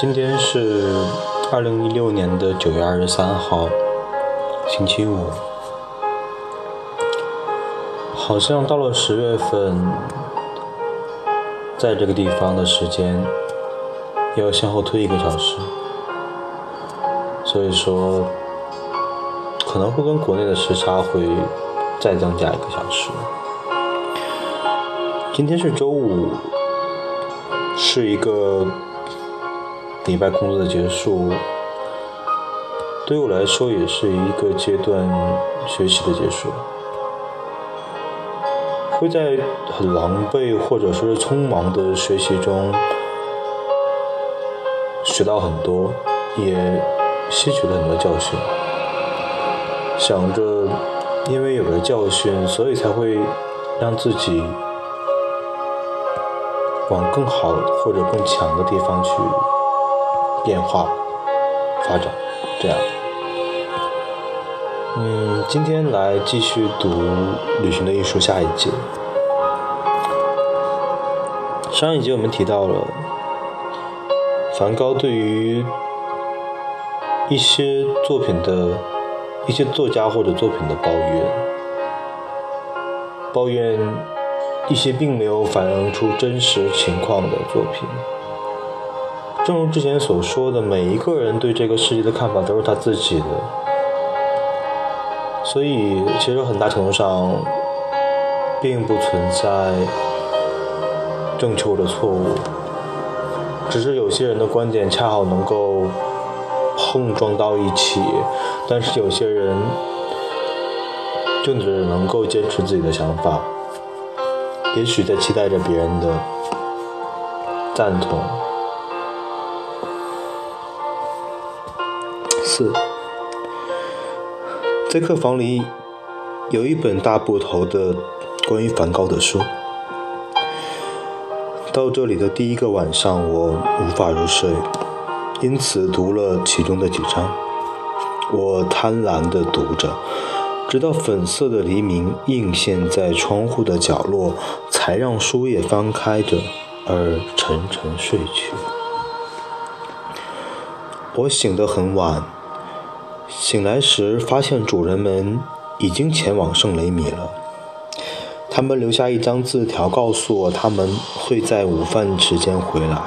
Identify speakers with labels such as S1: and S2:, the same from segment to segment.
S1: 今天是二零一六年的九月二十三号，星期五。好像到了十月份，在这个地方的时间要向后推一个小时，所以说可能会跟国内的时差会再增加一个小时。今天是周五，是一个礼拜工作的结束，对我来说也是一个阶段学习的结束。会在很狼狈或者说是匆忙的学习中学到很多，也吸取了很多教训。想着，因为有了教训，所以才会让自己往更好或者更强的地方去变化、发展。这样，嗯，今天来继续读《旅行的艺术》下一节。上一集我们提到了梵高对于一些作品的一些作家或者作品的抱怨，抱怨一些并没有反映出真实情况的作品。正如之前所说的，每一个人对这个世界的看法都是他自己的，所以其实很大程度上并不存在。正确的错误，只是有些人的观点恰好能够碰撞到一起，但是有些人就只能够坚持自己的想法，也许在期待着别人的赞同。四，在客房里有一本大部头的关于梵高的书。到这里的第一个晚上，我无法入睡，因此读了其中的几章。我贪婪地读着，直到粉色的黎明映现在窗户的角落，才让书页翻开着而沉沉睡去。我醒得很晚，醒来时发现主人们已经前往圣雷米了。他们留下一张字条，告诉我他们会在午饭时间回来。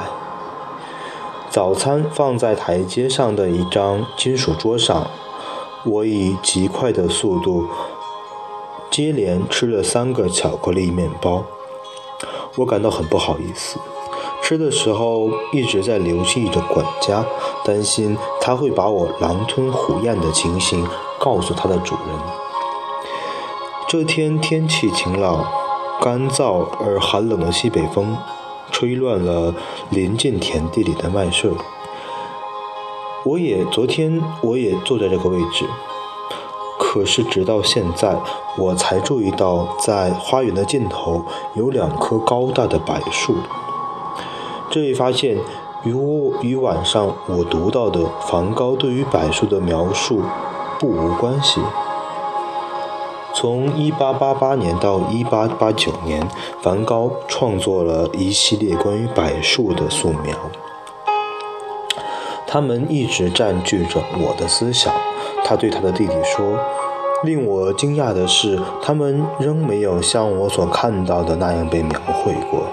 S1: 早餐放在台阶上的一张金属桌上，我以极快的速度接连吃了三个巧克力面包。我感到很不好意思，吃的时候一直在留意着管家，担心他会把我狼吞虎咽的情形告诉他的主人。这天天气晴朗，干燥而寒冷的西北风吹乱了临近田地里的麦穗。我也昨天我也坐在这个位置，可是直到现在我才注意到，在花园的尽头有两棵高大的柏树。这一发现与我与晚上我读到的梵高对于柏树的描述不无关系。从1888年到1889年，梵高创作了一系列关于柏树的素描，他们一直占据着我的思想。他对他的弟弟说：“令我惊讶的是，他们仍没有像我所看到的那样被描绘过。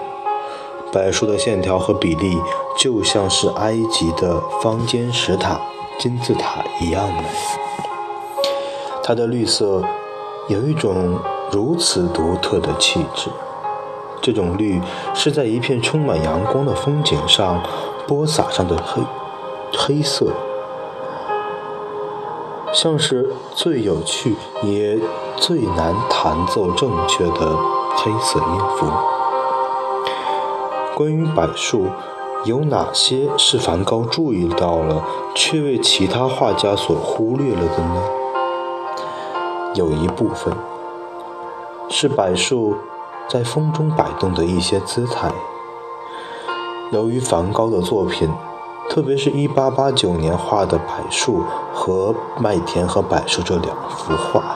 S1: 柏树的线条和比例就像是埃及的方尖石塔、金字塔一样美。它的绿色。”有一种如此独特的气质，这种绿是在一片充满阳光的风景上播撒上的黑黑色，像是最有趣也最难弹奏正确的黑色音符。关于柏树，有哪些是梵高注意到了，却为其他画家所忽略了的呢？有一部分是柏树在风中摆动的一些姿态。由于梵高的作品，特别是1889年画的柏树和麦田和柏树这两幅画，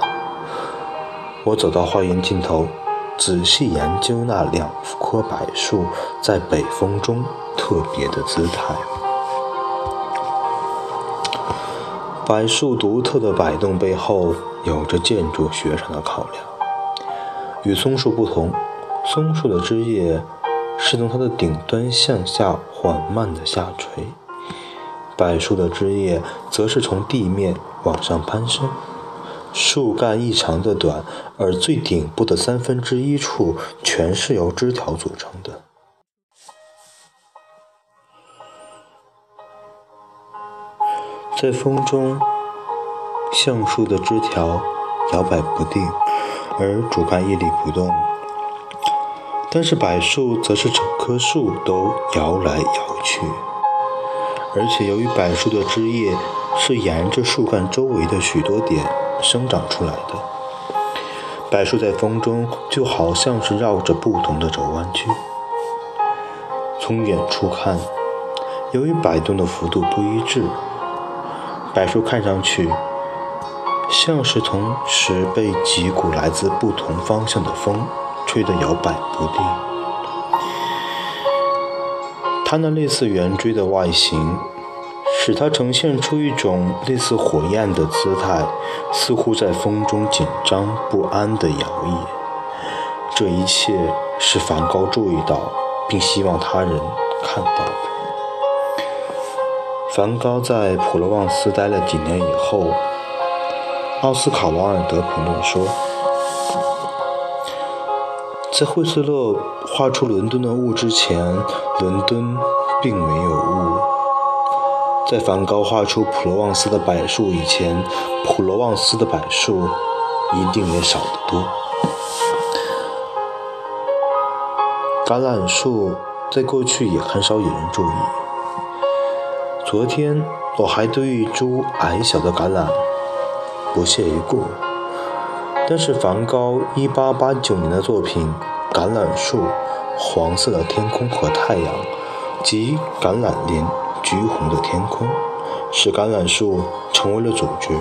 S1: 我走到花园尽头，仔细研究那两棵柏树在北风中特别的姿态。柏树独特的摆动背后有着建筑学上的考量。与松树不同松树的枝叶是从它的顶端向下缓慢的下垂。柏树的枝叶则是从地面往上攀升。树干异常的短，而最顶部的三分之一处全是由枝条组成的。在风中，橡树的枝条摇摆不定，而主干屹立不动；但是柏树则是整棵树都摇来摇去。而且由于柏树的枝叶是沿着树干周围的许多点生长出来的，柏树在风中就好像是绕着不同的轴弯曲。从远处看，由于摆动的幅度不一致。柏树看上去像是同时被几股来自不同方向的风吹得摇摆不定。它那类似圆锥的外形，使它呈现出一种类似火焰的姿态，似乎在风中紧张不安地摇曳。这一切是梵高注意到，并希望他人看到的。梵高在普罗旺斯待了几年以后，奥斯卡·王尔德评论说：“在惠斯勒画出伦敦的雾之前，伦敦并没有雾；在梵高画出普罗旺斯的柏树以前，普罗旺斯的柏树一定也少得多。”橄榄树在过去也很少引人注意。昨天我还对一株矮小的橄榄不屑一顾，但是梵高1889年的作品《橄榄树》，黄色的天空和太阳，及橄榄林橘红的天空，使橄榄树成为了主角，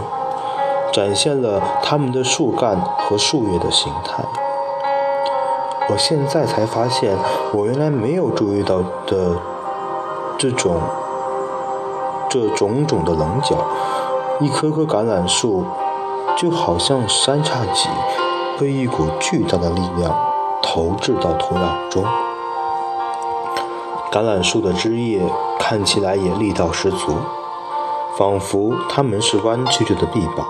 S1: 展现了它们的树干和树叶的形态。我现在才发现，我原来没有注意到的这种。这种种的棱角，一棵棵橄榄树就好像三叉戟被一股巨大的力量投掷到土壤中。橄榄树的枝叶看起来也力道十足，仿佛它们是弯曲着的臂膀，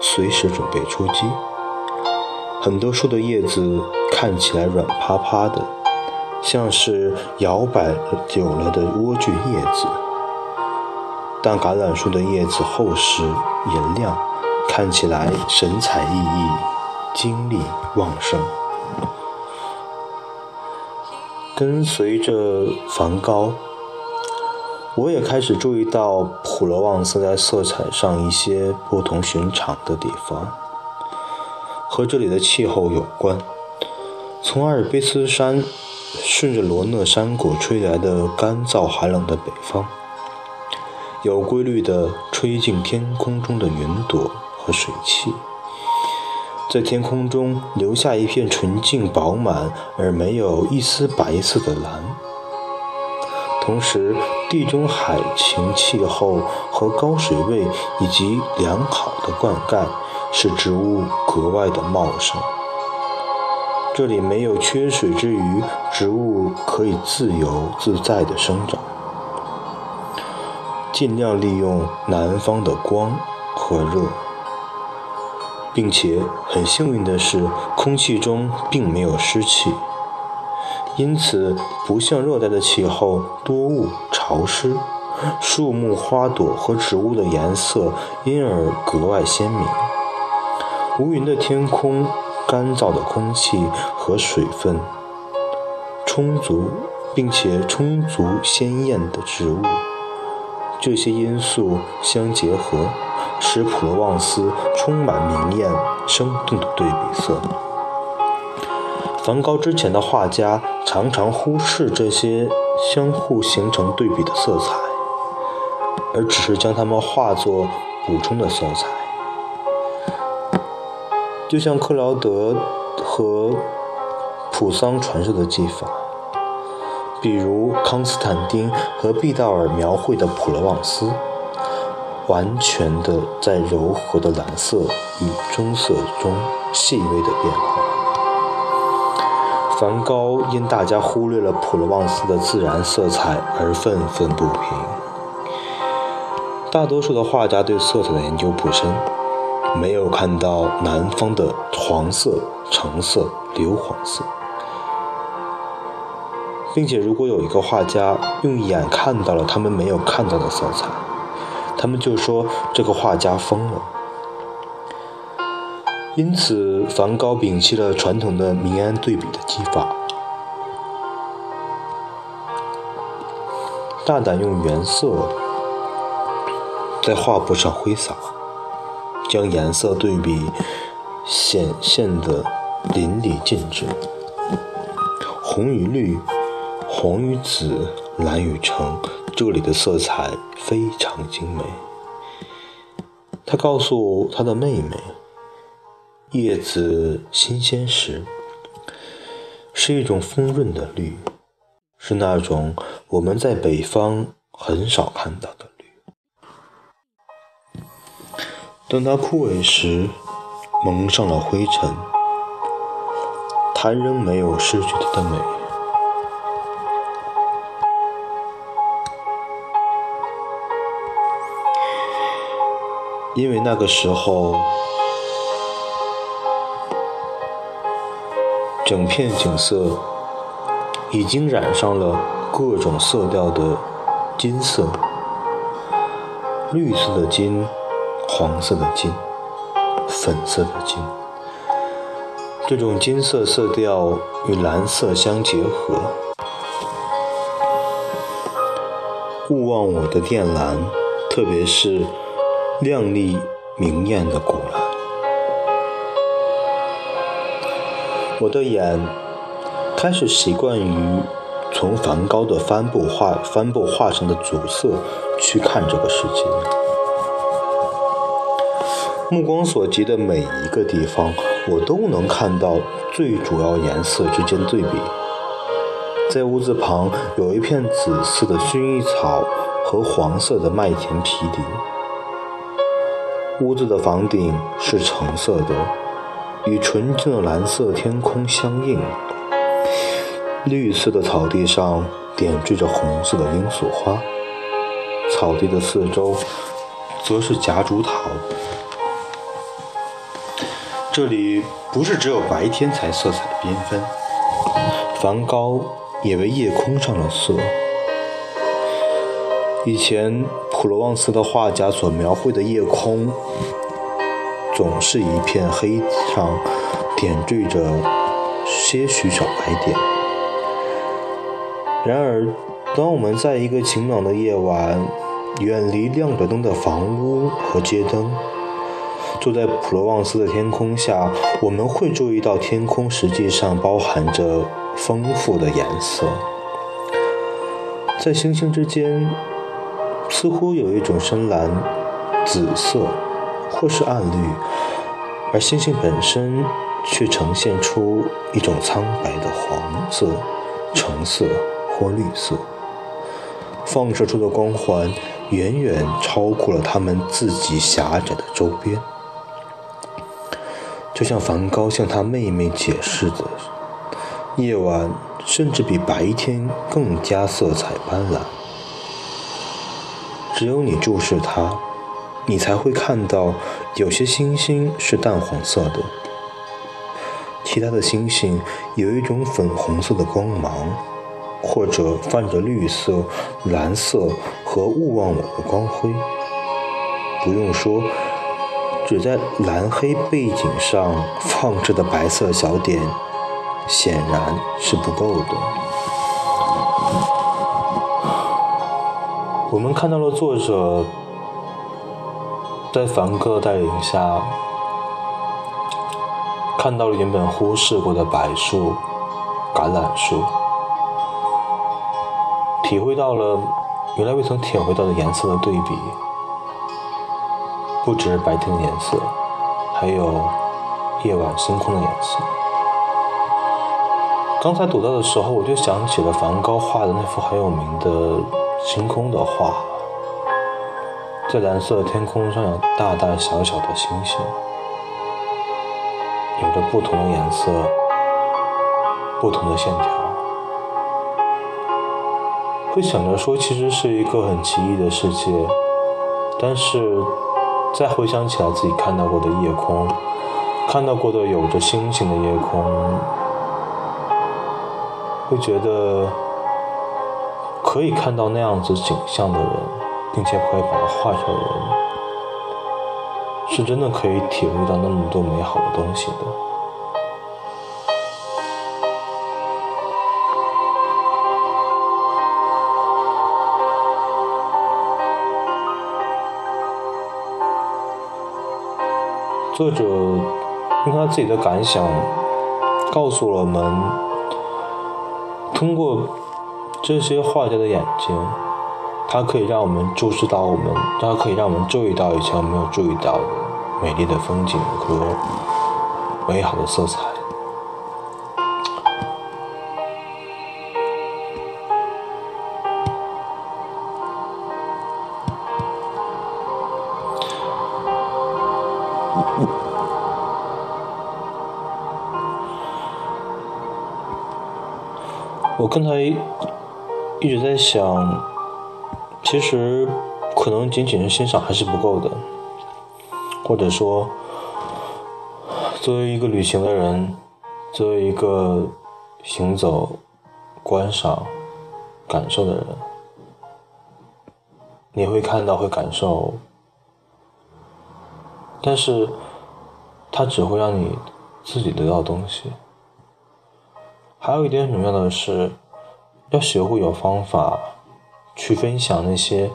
S1: 随时准备出击。很多树的叶子看起来软趴趴的，像是摇摆久了的莴苣叶子。但橄榄树的叶子厚实银亮，看起来神采奕奕，精力旺盛。跟随着梵高，我也开始注意到普罗旺斯在色彩上一些不同寻常的地方，和这里的气候有关。从阿尔卑斯山顺着罗讷山谷吹来的干燥寒冷的北风。有规律地吹进天空中的云朵和水汽，在天空中留下一片纯净饱满而没有一丝白色的蓝。同时，地中海型气候和高水位以及良好的灌溉，使植物格外的茂盛。这里没有缺水之余，植物可以自由自在地生长。尽量利用南方的光和热，并且很幸运的是，空气中并没有湿气，因此不像热带的气候多雾潮湿，树木、花朵和植物的颜色因而格外鲜明。无云的天空、干燥的空气和水分充足，并且充足鲜艳的植物。这些因素相结合，使普罗旺斯充满明艳、生动的对比色。梵高之前的画家常常忽视这些相互形成对比的色彩，而只是将它们化作补充的色彩，就像克劳德和普桑传授的技法。比如康斯坦丁和毕道尔描绘的普罗旺斯，完全的在柔和的蓝色与棕色中细微的变化。梵高因大家忽略了普罗旺斯的自然色彩而愤愤不平。大多数的画家对色彩的研究不深，没有看到南方的黄色、橙色、硫黄色。并且，如果有一个画家用眼看到了他们没有看到的色彩，他们就说这个画家疯了。因此，梵高摒弃了传统的明暗对比的技法，大胆用原色在画布上挥洒，将颜色对比显现的淋漓尽致，红与绿。黄与紫，蓝与橙，这里的色彩非常精美。他告诉他的妹妹，叶子新鲜时是一种丰润的绿，是那种我们在北方很少看到的绿。等它枯萎时，蒙上了灰尘，它仍没有失去它的美。因为那个时候，整片景色已经染上了各种色调的金色、绿色的金、黄色的金、粉色的金。这种金色色调与蓝色相结合，勿忘我的靛蓝，特别是。亮丽明艳的古蓝，我的眼开始习惯于从梵高的帆布画、帆布画上的主色去看这个世界。目光所及的每一个地方，我都能看到最主要颜色之间对比。在屋子旁有一片紫色的薰衣草和黄色的麦田皮林。屋子的房顶是橙色的，与纯净的蓝色天空相映。绿色的草地上点缀着红色的罂粟花，草地的四周则是夹竹桃。这里不是只有白天才色彩缤纷，梵高也为夜空上了色。以前普罗旺斯的画家所描绘的夜空，总是一片黑上点缀着些许小白点。然而，当我们在一个晴朗的夜晚，远离亮着灯的房屋和街灯，坐在普罗旺斯的天空下，我们会注意到天空实际上包含着丰富的颜色，在星星之间。似乎有一种深蓝、紫色，或是暗绿，而星星本身却呈现出一种苍白的黄色、橙色或绿色，放射出的光环远远超过了它们自己狭窄的周边。就像梵高向他妹妹解释的，夜晚甚至比白天更加色彩斑斓。只有你注视它，你才会看到有些星星是淡黄色的，其他的星星有一种粉红色的光芒，或者泛着绿色、蓝色和勿忘我的光辉。不用说，只在蓝黑背景上放置的白色小点，显然是不够的。我们看到了作者在梵高带领下，看到了原本忽视过的柏树、橄榄树，体会到了原来未曾体会到的颜色的对比，不止白天的颜色，还有夜晚星空的颜色。刚才读到的时候，我就想起了梵高画的那幅很有名的。星空的画，在蓝色的天空上有大大小小的星星，有着不同的颜色，不同的线条。会想着说，其实是一个很奇异的世界，但是再回想起来自己看到过的夜空，看到过的有着星星的夜空，会觉得可以看到那样子景象的人。并且可以把它画出来的人，是真的可以体会到那么多美好的东西的。作者用他自己的感想告诉了我们，通过这些画家的眼睛。它可以让我们注视到我们，它可以让我们注意到以前我没有注意到的美丽的风景和美好的色彩。我刚才一直在想。其实，可能仅仅是欣赏还是不够的，或者说，作为一个旅行的人，作为一个行走、观赏、感受的人，你会看到，会感受，但是，它只会让你自己得到东西。还有一点很重要的是，要学会有方法。去分享那些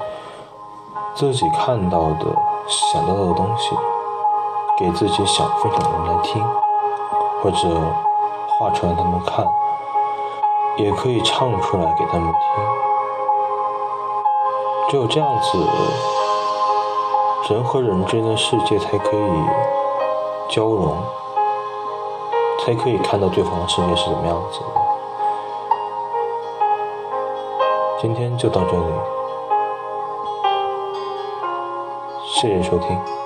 S1: 自己看到的、想到的东西，给自己想分享的人来听，或者画出来他们看，也可以唱出来给他们听。只有这样子，人和人之间的世界才可以交融，才可以看到对方的世界是怎么样子的。今天就到这里，谢谢收听。